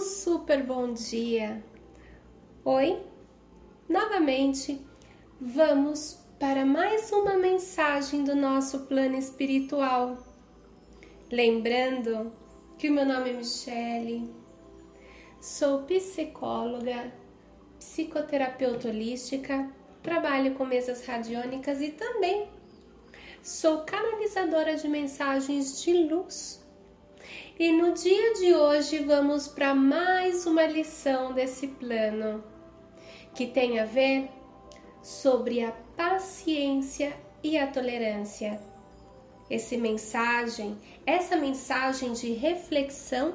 Um super bom dia! Oi, novamente vamos para mais uma mensagem do nosso plano espiritual. Lembrando que o meu nome é Michele, sou psicóloga, psicoterapeuta holística, trabalho com mesas radiônicas e também sou canalizadora de mensagens de luz e no dia de hoje vamos para mais uma lição desse plano que tem a ver sobre a paciência e a tolerância. Esse mensagem, essa mensagem de reflexão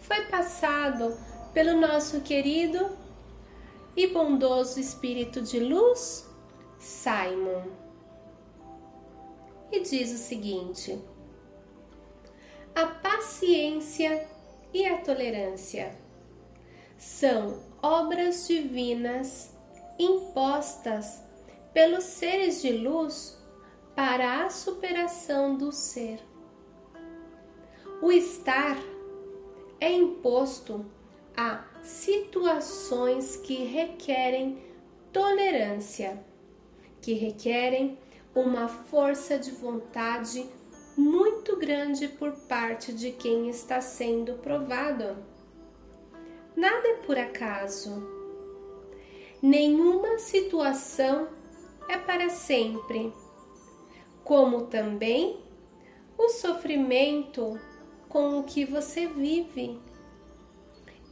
foi passado pelo nosso querido e bondoso espírito de luz, Simon. E diz o seguinte: a paciência e a tolerância. São obras divinas impostas pelos seres de luz para a superação do ser. O estar é imposto a situações que requerem tolerância, que requerem uma força de vontade muito grande por parte de quem está sendo provado. Nada é por acaso. Nenhuma situação é para sempre, como também o sofrimento com o que você vive.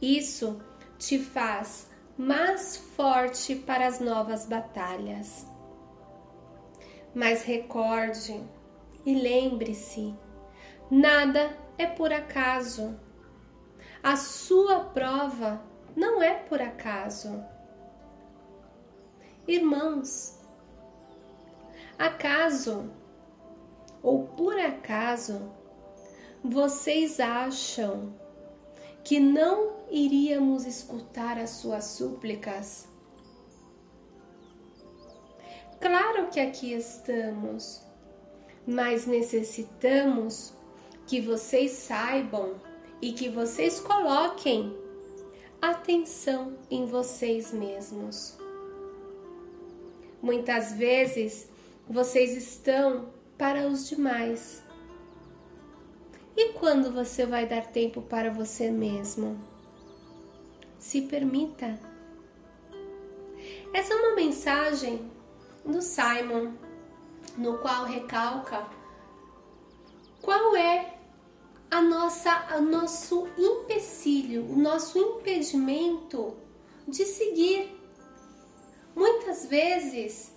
Isso te faz mais forte para as novas batalhas. Mas recorde, e lembre-se: nada é por acaso. A sua prova não é por acaso. Irmãos, acaso ou por acaso vocês acham que não iríamos escutar as suas súplicas? Claro que aqui estamos mas necessitamos que vocês saibam e que vocês coloquem atenção em vocês mesmos. Muitas vezes vocês estão para os demais. E quando você vai dar tempo para você mesmo? Se permita. Essa é uma mensagem do Simon no qual recalca qual é a nossa, o nosso empecilho, o nosso impedimento de seguir. Muitas vezes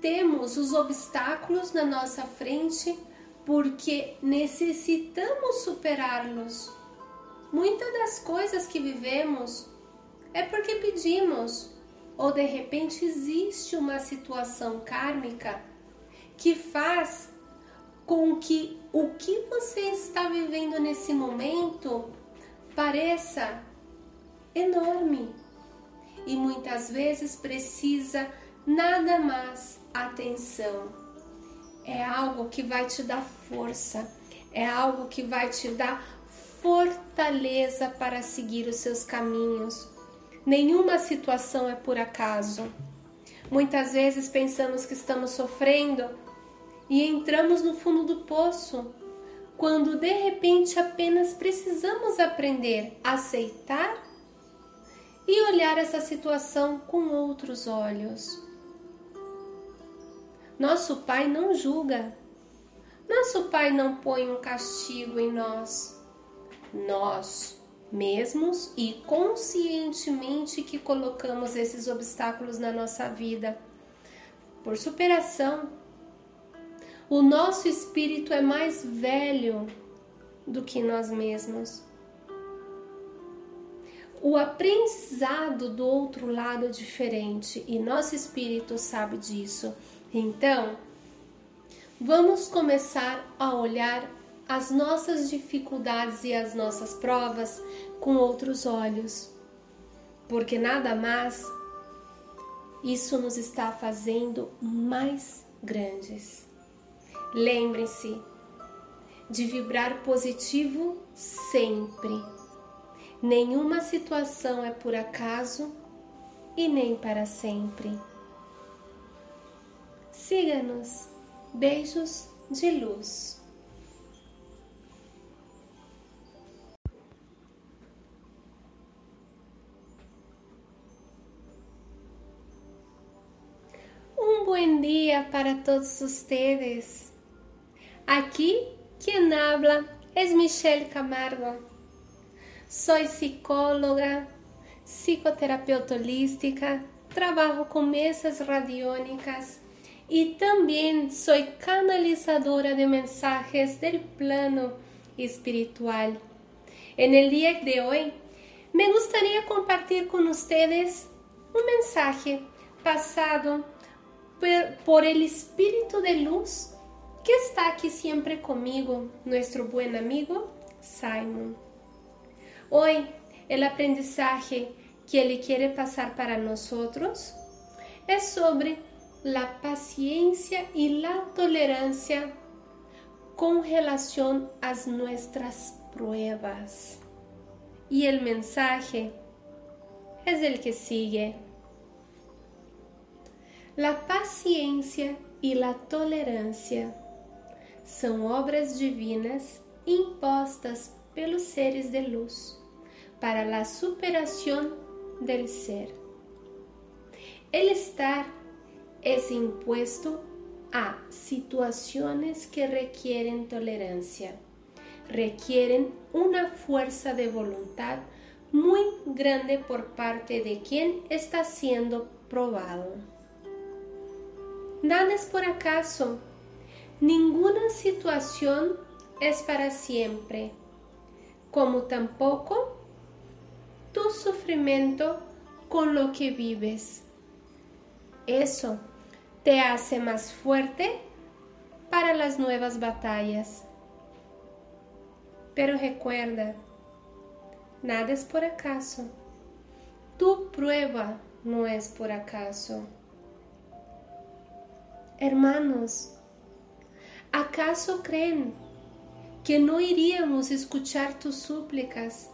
temos os obstáculos na nossa frente porque necessitamos superá-los. Muitas das coisas que vivemos é porque pedimos, ou de repente existe uma situação kármica que faz com que o que você está vivendo nesse momento pareça enorme e muitas vezes precisa nada mais atenção. É algo que vai te dar força, é algo que vai te dar fortaleza para seguir os seus caminhos. Nenhuma situação é por acaso. Muitas vezes pensamos que estamos sofrendo e entramos no fundo do poço, quando de repente apenas precisamos aprender a aceitar e olhar essa situação com outros olhos. Nosso Pai não julga, nosso Pai não põe um castigo em nós. Nós mesmos e conscientemente que colocamos esses obstáculos na nossa vida por superação o nosso espírito é mais velho do que nós mesmos. O aprendizado do outro lado é diferente e nosso espírito sabe disso. Então, vamos começar a olhar as nossas dificuldades e as nossas provas com outros olhos, porque nada mais isso nos está fazendo mais grandes. Lembre-se de vibrar positivo sempre. Nenhuma situação é por acaso e nem para sempre. Siga-nos. Beijos de luz. Um buen dia para todos ustedes. Aqui quien habla es Michelle Camargo. Soy psicóloga, psicoterapeuta holística, trabajo con mesas radiónicas y también soy canalizadora de mensajes del plano espiritual. El día de hoy me gustaría compartir con ustedes un mensaje pasado por el espíritu de luz que está aquí siempre conmigo, nuestro buen amigo Simon. Hoy el aprendizaje que Ele quiere pasar para nosotros es sobre la paciencia y la tolerancia con relación a nuestras pruebas. Y el mensaje es el que sigue. La paciencia y la tolerancia são obras divinas impostas pelos seres de luz para a superação del ser. El estar es impuesto a situaciones que requieren tolerancia, requieren una fuerza de voluntad muy grande por parte de quien está siendo probado. Nada es por acaso, ninguna situación es para siempre, como tampoco tu sufrimiento con lo que vives. Eso te hace más fuerte para las nuevas batallas. Pero recuerda, nada es por acaso. Tu prueba no es por acaso. Hermanos, ¿acaso creen que no iríamos a escuchar tus súplicas?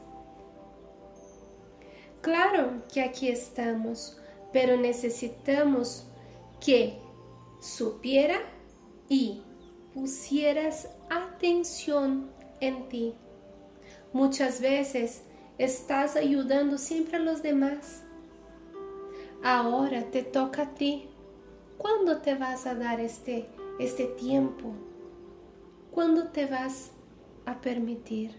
Claro que aqui estamos, pero necessitamos que supiera y pusieras atención en ti. Muchas veces estás ayudando siempre a los demás. Ahora te toca a ti. ¿Cuándo te vas a dar este, este tiempo? ¿Cuándo te vas a permitir?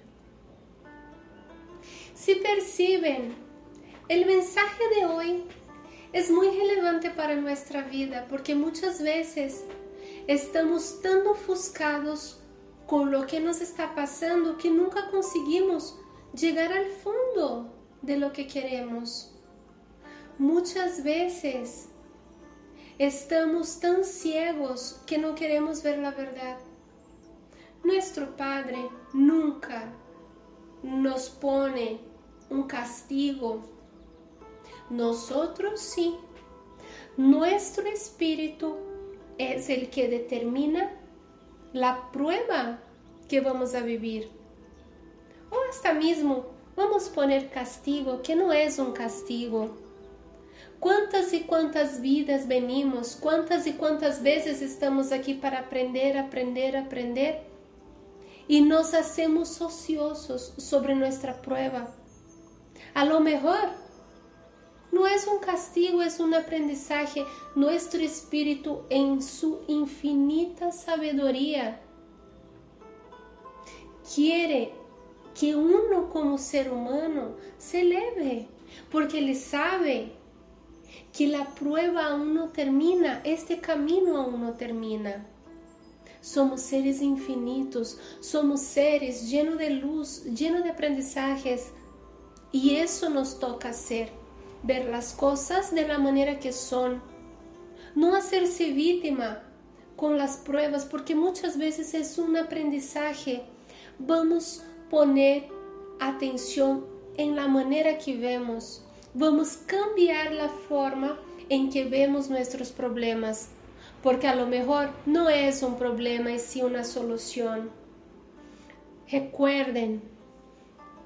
Si perciben El mensaje de hoy es muy relevante para nuestra vida porque muchas veces estamos tan ofuscados con lo que nos está pasando que nunca conseguimos llegar al fondo de lo que queremos. Muchas veces estamos tan ciegos que no queremos ver la verdad. Nuestro Padre nunca nos pone un castigo Nosotros sí. Nuestro espíritu es el que determina la prueba que vamos a vivir. O hasta mesmo vamos poner castigo, que não é um castigo. Quantas e quantas vidas venimos, quantas e quantas vezes estamos aqui para aprender, aprender, aprender e nos hacemos ociosos sobre nossa prova. A lo mejor no es un castigo, es un aprendizaje. Nuestro espíritu en su infinita sabiduría quiere que uno como ser humano se eleve, porque él sabe que la prueba aún no termina, este camino aún no termina. Somos seres infinitos, somos seres llenos de luz, llenos de aprendizajes, y eso nos toca hacer ver las cosas de la manera que son, no hacerse víctima con las pruebas, porque muchas veces es un aprendizaje. Vamos poner atención en la manera que vemos, vamos cambiar la forma en que vemos nuestros problemas, porque a lo mejor no es un problema, es sí una solución. Recuerden,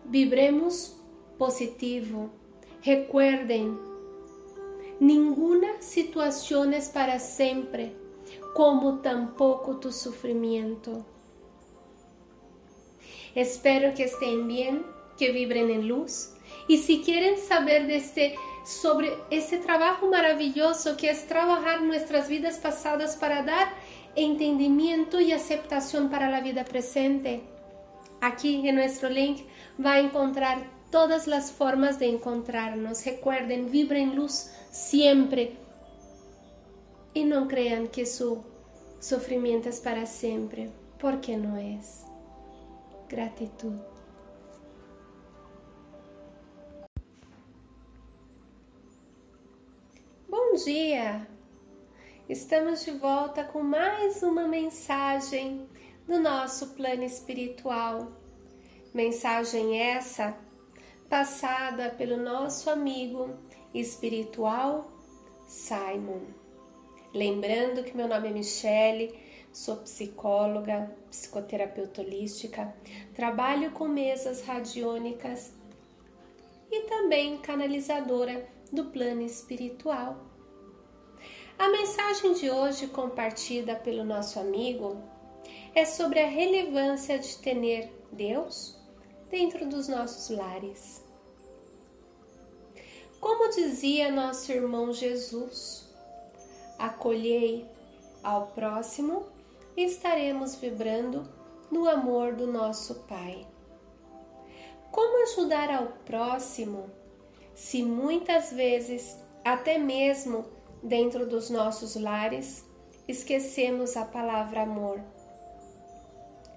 vibremos positivo. Recuerden, ninguna situación es para siempre, como tampoco tu sufrimiento. Espero que estén bien, que vibren en luz. Y si quieren saber de este, sobre este trabajo maravilloso que es trabajar nuestras vidas pasadas para dar entendimiento y aceptación para la vida presente, aquí en nuestro link va a encontrar todas las formas de encontrarnos. Recuerden, vibren luz siempre y no crean que su sufrimiento es para siempre, porque no es. Gratitud. Dia! Estamos de volta com mais uma mensagem do nosso plano espiritual. Mensagem essa passada pelo nosso amigo espiritual Simon. Lembrando que meu nome é Michele, sou psicóloga, psicoterapeuta holística, trabalho com mesas radiônicas e também canalizadora do plano espiritual. A mensagem de hoje, compartilhada pelo nosso amigo, é sobre a relevância de ter Deus dentro dos nossos lares. Como dizia nosso irmão Jesus, acolhei ao próximo e estaremos vibrando no amor do nosso Pai. Como ajudar ao próximo se muitas vezes, até mesmo dentro dos nossos lares, esquecemos a palavra amor?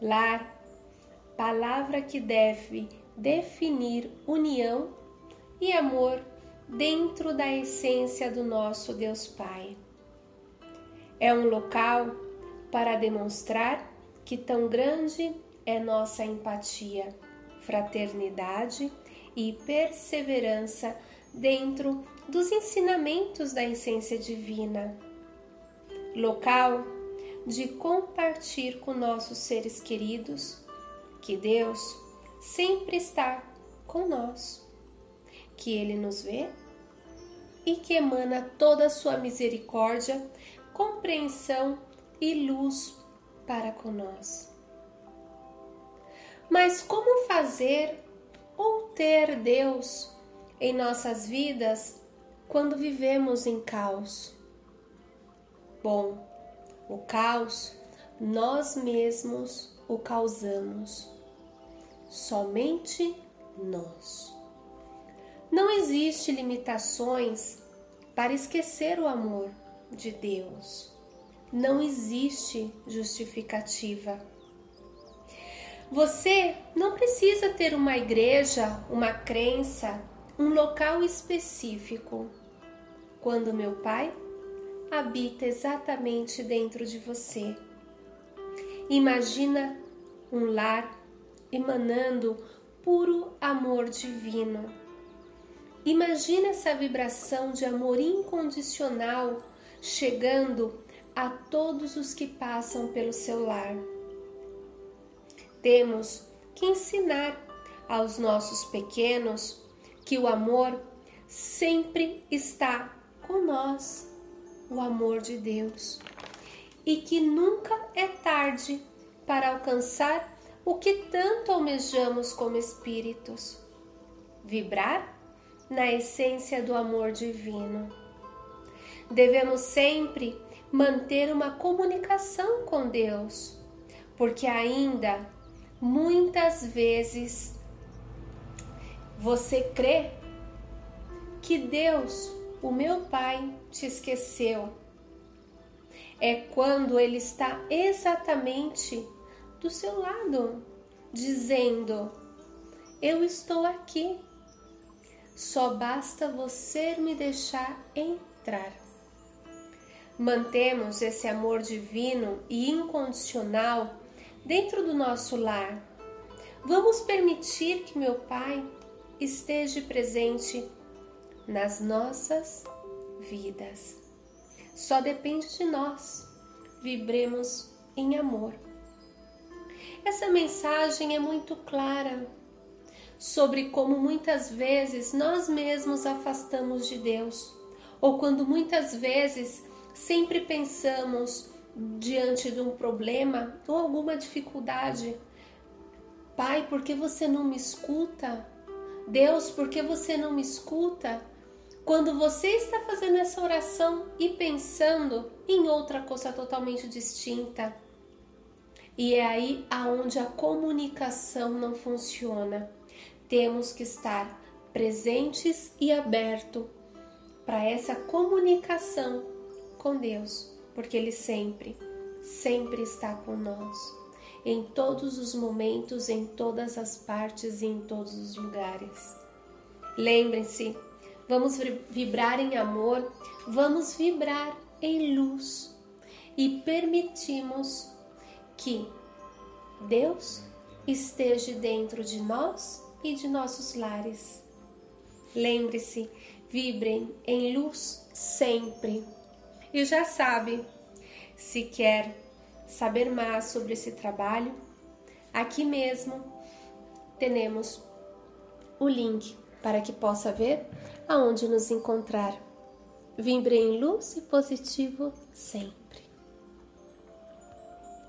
Lar palavra que deve definir união e amor dentro da essência do nosso Deus Pai. É um local para demonstrar que tão grande é nossa empatia, fraternidade e perseverança dentro dos ensinamentos da essência divina. Local de compartilhar com nossos seres queridos que Deus sempre está com nós, que Ele nos vê e que emana toda a sua misericórdia, compreensão e luz para conosco. Mas como fazer ou ter Deus em nossas vidas quando vivemos em caos? Bom, o caos nós mesmos o causamos somente nós. Não existe limitações para esquecer o amor de Deus. Não existe justificativa. Você não precisa ter uma igreja, uma crença, um local específico. Quando meu Pai habita exatamente dentro de você. Imagina um lar emanando puro amor divino. Imagina essa vibração de amor incondicional chegando a todos os que passam pelo seu lar. Temos que ensinar aos nossos pequenos que o amor sempre está com nós, o amor de Deus, e que nunca é tarde para alcançar o que tanto almejamos como espíritos: vibrar na essência do amor divino. Devemos sempre manter uma comunicação com Deus, porque ainda muitas vezes você crê que Deus, o meu Pai, te esqueceu. É quando Ele está exatamente do seu lado, dizendo: Eu estou aqui. Só basta você me deixar entrar. Mantemos esse amor divino e incondicional dentro do nosso lar. Vamos permitir que meu Pai esteja presente nas nossas vidas. Só depende de nós. Vibremos em amor. Essa mensagem é muito clara sobre como muitas vezes nós mesmos afastamos de Deus, ou quando muitas vezes sempre pensamos diante de um problema ou alguma dificuldade, Pai, por que você não me escuta? Deus, por que você não me escuta? Quando você está fazendo essa oração e pensando em outra coisa totalmente distinta. E é aí aonde a comunicação não funciona. Temos que estar presentes e aberto para essa comunicação com Deus, porque ele sempre, sempre está com nós em todos os momentos, em todas as partes e em todos os lugares. Lembrem-se, vamos vibrar em amor, vamos vibrar em luz e permitimos que Deus esteja dentro de nós e de nossos lares. Lembre-se, vibrem em luz sempre. E já sabe, se quer saber mais sobre esse trabalho, aqui mesmo temos o link para que possa ver aonde nos encontrar. Vibre em luz e positivo sempre.